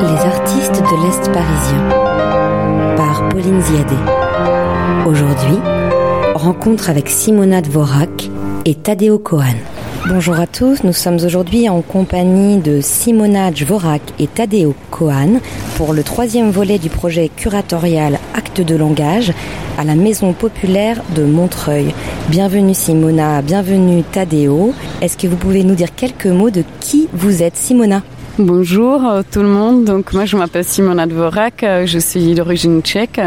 Les artistes de l'Est parisien par Pauline Ziadé. Aujourd'hui, rencontre avec Simona Dvorak et Tadeo Kohan. Bonjour à tous, nous sommes aujourd'hui en compagnie de Simona Dvorak et Tadeo Kohan pour le troisième volet du projet curatorial Acte de langage à la Maison populaire de Montreuil. Bienvenue Simona, bienvenue Tadeo. Est-ce que vous pouvez nous dire quelques mots de qui vous êtes Simona? Bonjour euh, tout le monde. Donc moi je m'appelle Simona Dvorak, euh, je suis d'origine tchèque.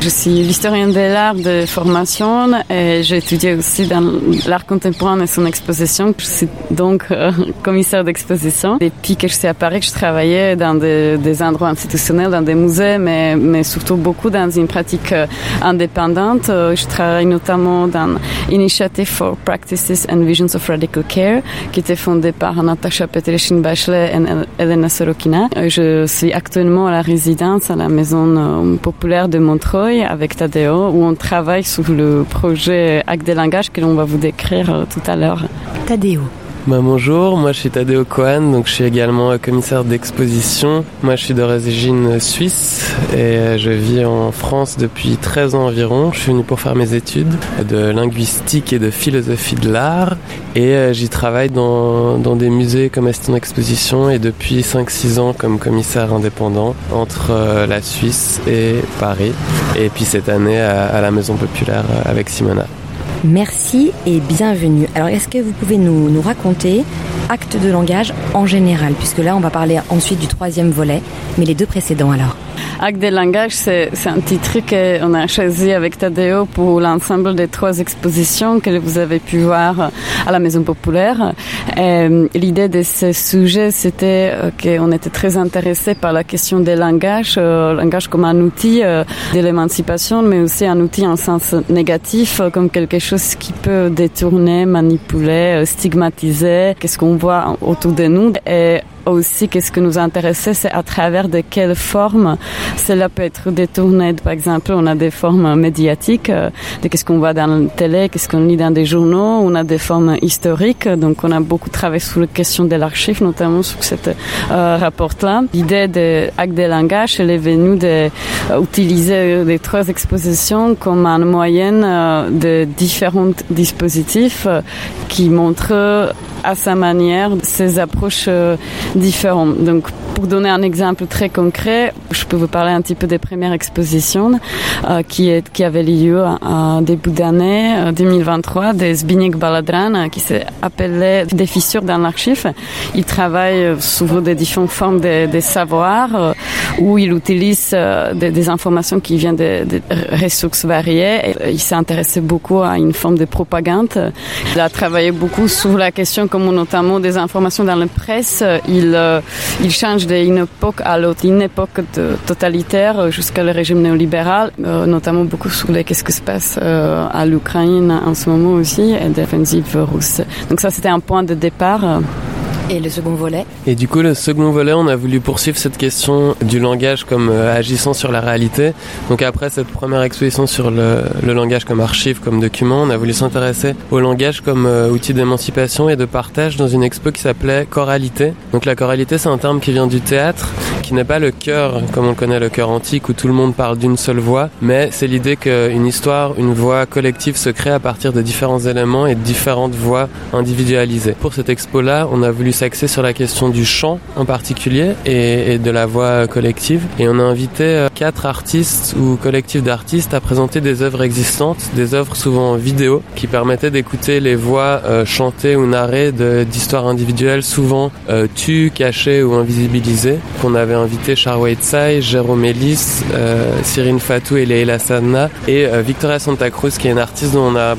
Je suis l'historienne de l'art de formation et j'ai étudié aussi dans l'art contemporain et son exposition. Je suis donc euh, commissaire d'exposition. Depuis que je suis à Paris, je travaillais dans des, des, endroits institutionnels, dans des musées, mais, mais surtout beaucoup dans une pratique indépendante. Je travaille notamment dans Initiative for Practices and Visions of Radical Care, qui était fondée par Natasha Petrichin-Bachelet et Elena Sorokina. Euh, je suis actuellement à la résidence à la maison euh, populaire de Montreuil avec Tadeo où on travaille sur le projet Acte des langages que l'on va vous décrire euh, tout à l'heure. Tadeo. Bah, bonjour, moi je suis Tadeo Kohan, donc je suis également commissaire d'exposition. Moi je suis d'origine suisse et je vis en France depuis 13 ans environ. Je suis venu pour faire mes études de linguistique et de philosophie de l'art et euh, j'y travaille dans, dans des musées comme assistant d'exposition et depuis 5-6 ans comme commissaire indépendant entre euh, la Suisse et Paris. Et puis cette année à la Maison Populaire avec Simona. Merci et bienvenue. Alors, est-ce que vous pouvez nous, raconter acte de langage en général, puisque là, on va parler ensuite du troisième volet, mais les deux précédents alors Acte de langage, c'est un titre qu'on a choisi avec Tadeo pour l'ensemble des trois expositions que vous avez pu voir à la Maison Populaire. L'idée de ce sujet, c'était euh, qu'on était très intéressé par la question des langages, euh, langage comme un outil euh, de l'émancipation, mais aussi un outil en sens négatif, comme quelque chose qui peut détourner, manipuler, stigmatiser, qu'est-ce qu'on voit autour de nous? Aussi, qu'est-ce que nous intéressait, c'est à travers de quelles formes cela peut être détourné. Par exemple, on a des formes médiatiques, euh, de qu'est-ce qu'on voit dans la télé, qu'est-ce qu'on lit dans des journaux. On a des formes historiques, donc on a beaucoup travaillé sur la question de l'archive, notamment sur cette euh, rapport-là. L'idée de acte de langage, elle est venue d'utiliser euh, les trois expositions comme un moyen euh, de différents dispositifs qui montrent à sa manière ces approches différentes. Donc, pour donner un exemple très concret, je peux vous parler un petit peu des premières expositions euh, qui, est, qui avaient lieu en début d'année 2023 euh, de Zbigniew Baladran qui s'appelait Des fissures dans l'archive. Il travaille sur des différentes formes de, de savoir euh, où il utilise euh, des, des, informations qui viennent de, de ressources variées. Il s'est intéressé beaucoup à une forme de propagande. Il a travaillé beaucoup sur la question comme notamment des informations dans la presse. Euh, il change d'une époque à l'autre, une époque totalitaire jusqu'à le régime néolibéral, euh, notamment beaucoup sur qu'est-ce qui se passe euh, à l'Ukraine en ce moment aussi et défensive russe. Donc ça c'était un point de départ. Et le second volet Et du coup, le second volet, on a voulu poursuivre cette question du langage comme euh, agissant sur la réalité. Donc après cette première exposition sur le, langage comme archive, comme document, on a voulu s'intéresser au langage comme euh, outil d'émancipation et de partage dans une expo qui s'appelait choralité. Donc la choralité, c'est un terme qui vient du théâtre, qui n'est pas le chœur comme on connaît le chœur antique où tout le monde parle d'une seule voix, mais c'est l'idée qu'une histoire, une voix collective se crée à partir de différents éléments et de différentes voix individualisées. Pour cette expo-là, on a voulu axé sur la question du chant en particulier et, de la voix collective. Et on a invité euh, quatre artistes ou collectifs d'artistes à présenter des œuvres existantes, des œuvres souvent vidéo, qui permettaient d'écouter les voix euh, chantées ou narrées d'histoires individuelles, souvent euh, tues, cachées ou invisibilisées. Qu'on avait invité Charway Tsai, Jérôme Ellis, euh, Cyrine Fatou et Leila Sadna et euh, Victoria Santa Cruz, qui est une artiste dont on a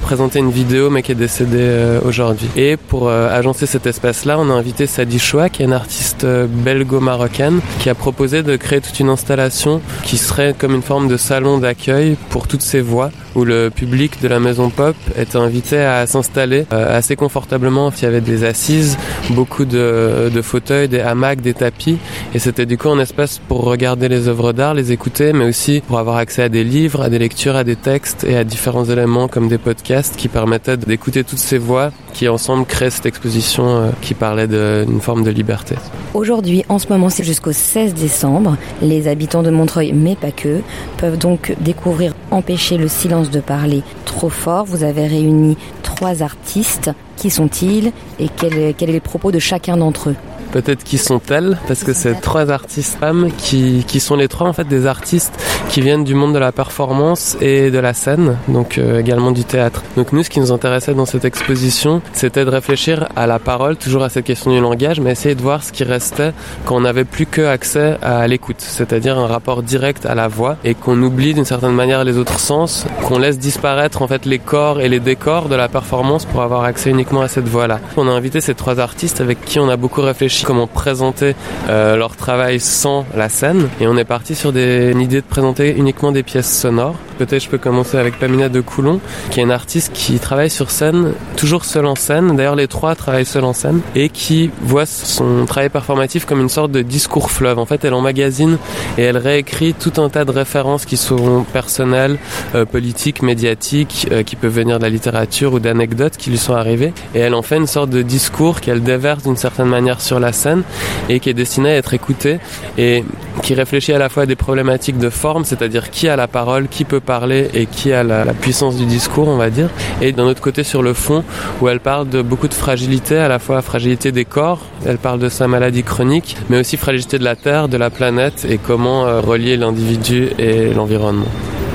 présenté une vidéo mais qui est décédée aujourd'hui. Et pour agencer cet espace-là, on a invité Sadi Choua, qui est une artiste euh, belgo-marocaine, qui a proposé de créer toute une installation qui serait comme une forme de salon d'accueil pour toutes ces voix où le public de la Maison Pop était invité à s'installer assez confortablement. Il y avait des assises, beaucoup de, de fauteuils, des hamacs, des tapis, et c'était du coup un espace pour regarder les œuvres d'art, les écouter, mais aussi pour avoir accès à des livres, à des lectures, à des textes et à différents éléments comme des podcasts qui permettaient d'écouter toutes ces voix qui ensemble créent cette exposition qui parlait d'une forme de liberté. Aujourd'hui, en ce moment, c'est jusqu'au 16 décembre. Les habitants de Montreuil, mais pas que, peuvent donc découvrir Empêcher le silence de parler trop fort. Vous avez réuni trois artistes. Qui sont-ils et quel, quel est le propos de chacun d'entre eux? Peut-être qui sont-elles, parce que c'est trois artistes femmes qui, qui sont les trois en fait des artistes qui viennent du monde de la performance et de la scène, donc euh, également du théâtre. Donc nous, ce qui nous intéressait dans cette exposition, c'était de réfléchir à la parole, toujours à cette question du langage, mais essayer de voir ce qui restait quand on n'avait plus que accès à l'écoute, c'est-à-dire un rapport direct à la voix et qu'on oublie d'une certaine manière les autres sens, qu'on laisse disparaître en fait les corps et les décors de la performance pour avoir accès uniquement à cette voix-là. On a invité ces trois artistes avec qui on a beaucoup réfléchi comment présenter euh, leur travail sans la scène. Et on est parti sur des, une idée de présenter uniquement des pièces sonores. Peut-être je peux commencer avec Pamina de Coulon, qui est une artiste qui travaille sur scène, toujours seule en scène. D'ailleurs, les trois travaillent seul en scène et qui voit son travail performatif comme une sorte de discours fleuve. En fait, elle emmagasine et elle réécrit tout un tas de références qui sont personnelles, euh, politiques, médiatiques, euh, qui peuvent venir de la littérature ou d'anecdotes qui lui sont arrivées. Et elle en fait une sorte de discours qu'elle déverse d'une certaine manière sur la scène et qui est destiné à être écouté et qui réfléchit à la fois à des problématiques de forme, c'est-à-dire qui a la parole, qui peut parler et qui a la, puissance du discours, on va dire, et d'un autre côté sur le fond où elle parle de beaucoup de fragilité, à la fois fragilité des corps, elle parle de sa maladie chronique, mais aussi fragilité de la Terre, de la planète et comment euh, relier l'individu et l'environnement.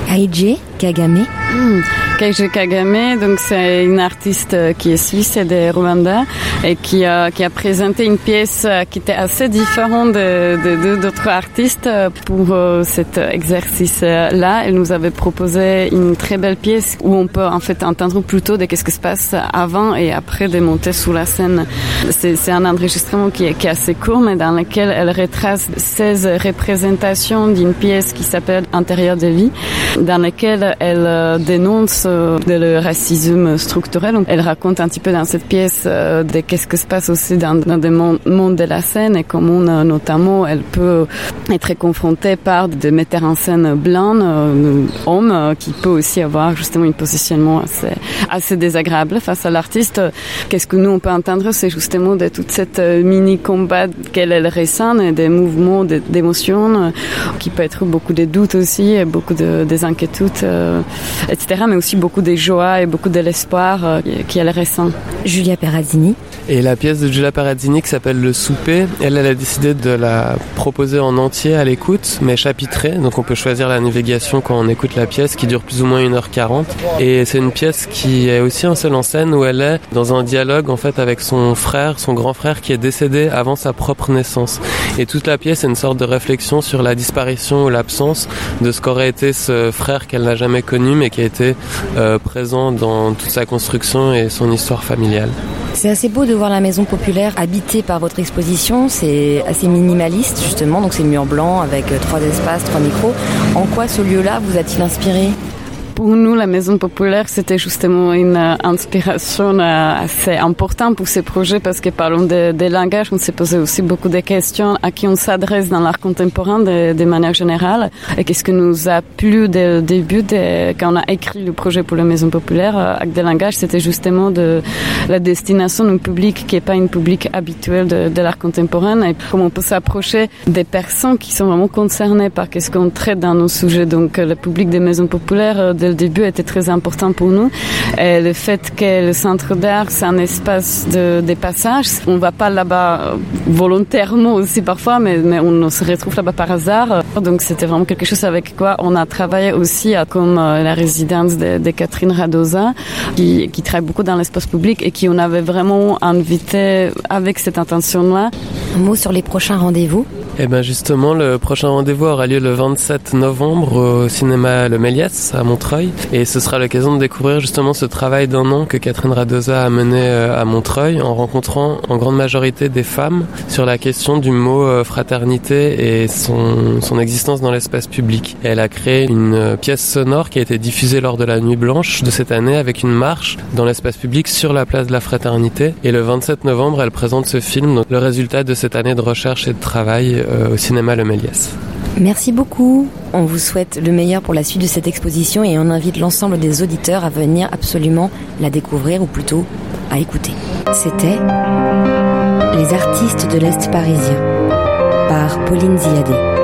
Aïdje Kagame hmm. Keiji donc c'est une artiste qui est suisse et de Rwanda et qui a, qui a présenté une pièce qui était assez différente de d'autres artistes pour euh, cet exercice-là. Elle nous avait proposé une très belle pièce où on peut en fait entendre plutôt de qu'est-ce qui se passe avant et après de monter sous la scène. C'est un enregistrement qui est, qui est assez court mais dans lequel elle retrace 16 représentations d'une pièce qui s'appelle Intérieur de vie dans laquelle elle euh, dénonce euh, de le racisme structurel. Elle raconte un petit peu dans cette pièce euh, de qu'est-ce que se passe aussi dans, dans le monde de la scène et comment notamment elle peut être confrontée par des metteurs en scène blancs, euh, hommes, qui peut aussi avoir justement un positionnement assez, désagréable face à l'artiste. Qu'est-ce que nous on peut entendre, c'est justement de toute cette mini combat qu'elle elle ressent et des mouvements d'émotions qui peut être beaucoup de doutes aussi, et beaucoup de, des inquiétudes, etc. Mais aussi beaucoup de joie et beaucoup de l'espoir euh, qui est récent. Julia Perazzini. Et la pièce de Julia Perazzini qui s'appelle Le Souper, elle, elle a décidé de la proposer en entier à l'écoute, mais chapitrée. Donc on peut choisir la navigation quand on écoute la pièce qui dure plus ou moins 1h40. Et c'est une pièce qui est aussi un seul en scène où elle est dans un dialogue en fait avec son frère, son grand frère qui est décédé avant sa propre naissance. Et toute la pièce est une sorte de réflexion sur la disparition ou l'absence de ce qu'aurait été ce frère qu'elle n'a jamais connu mais qui a été euh, présent dans toute sa construction et son histoire familiale. C'est assez beau de voir la maison populaire habitée par votre exposition. C'est assez minimaliste justement, donc c'est mur blanc avec euh, trois espaces, trois micros. En quoi ce lieu-là vous a-t-il inspiré? Pour nous, la Maison Populaire, c'était justement une euh, inspiration euh, assez importante pour ce projet parce que parlons de, de langage, on s'est posé aussi beaucoup de questions à qui on s'adresse dans l'art contemporain de, manière générale. Et qu'est-ce que nous a plu dès le début, quand on a écrit le projet pour la Maison Populaire, euh, avec des langages, c'était justement de la destination d'un public qui n'est pas une public habituel de, de l'art contemporain et comment on peut s'approcher des personnes qui sont vraiment concernées par qu'est-ce qu'on traite dans nos sujets? Donc, le public des Maisons Populaires, dès le début était très important pour nous. Le fait que le centre d'art, c'est un espace de, passage. On va pas là-bas euh, volontairement aussi parfois, mais, mais on se retrouve là-bas par hasard. Donc c'était vraiment quelque chose avec quoi on a travaillé aussi, comme euh, la résidence de, de Catherine Radosa, qui, qui travaille beaucoup dans l'espace public et qui on avait vraiment invité avec cette intention-là. Un mot sur les prochains rendez-vous Eh ben justement, le prochain rendez-vous aura lieu le 27 novembre au cinéma Le Méliès à Montreuil et ce sera l'occasion de découvrir justement ce travail d'un an que Catherine Radosa a mené euh, à Montreuil en rencontrant en grande majorité des femmes sur la question du mot euh, fraternité et son, son existence dans l'espace public. elle a créé une euh, pièce sonore qui a été diffusée lors de la Nuit Blanche de cette année avec une marche dans l'espace public sur la place de la fraternité et le 27 novembre elle présente ce film, donc le résultat de cette année de recherche et de travail au cinéma Le. Merci beaucoup. On vous souhaite le meilleur pour la suite de cette exposition et on invite l'ensemble des auditeurs à venir absolument la découvrir ou plutôt à écouter. C'était Les artistes de l'Est parisien par Pauline Ziadé.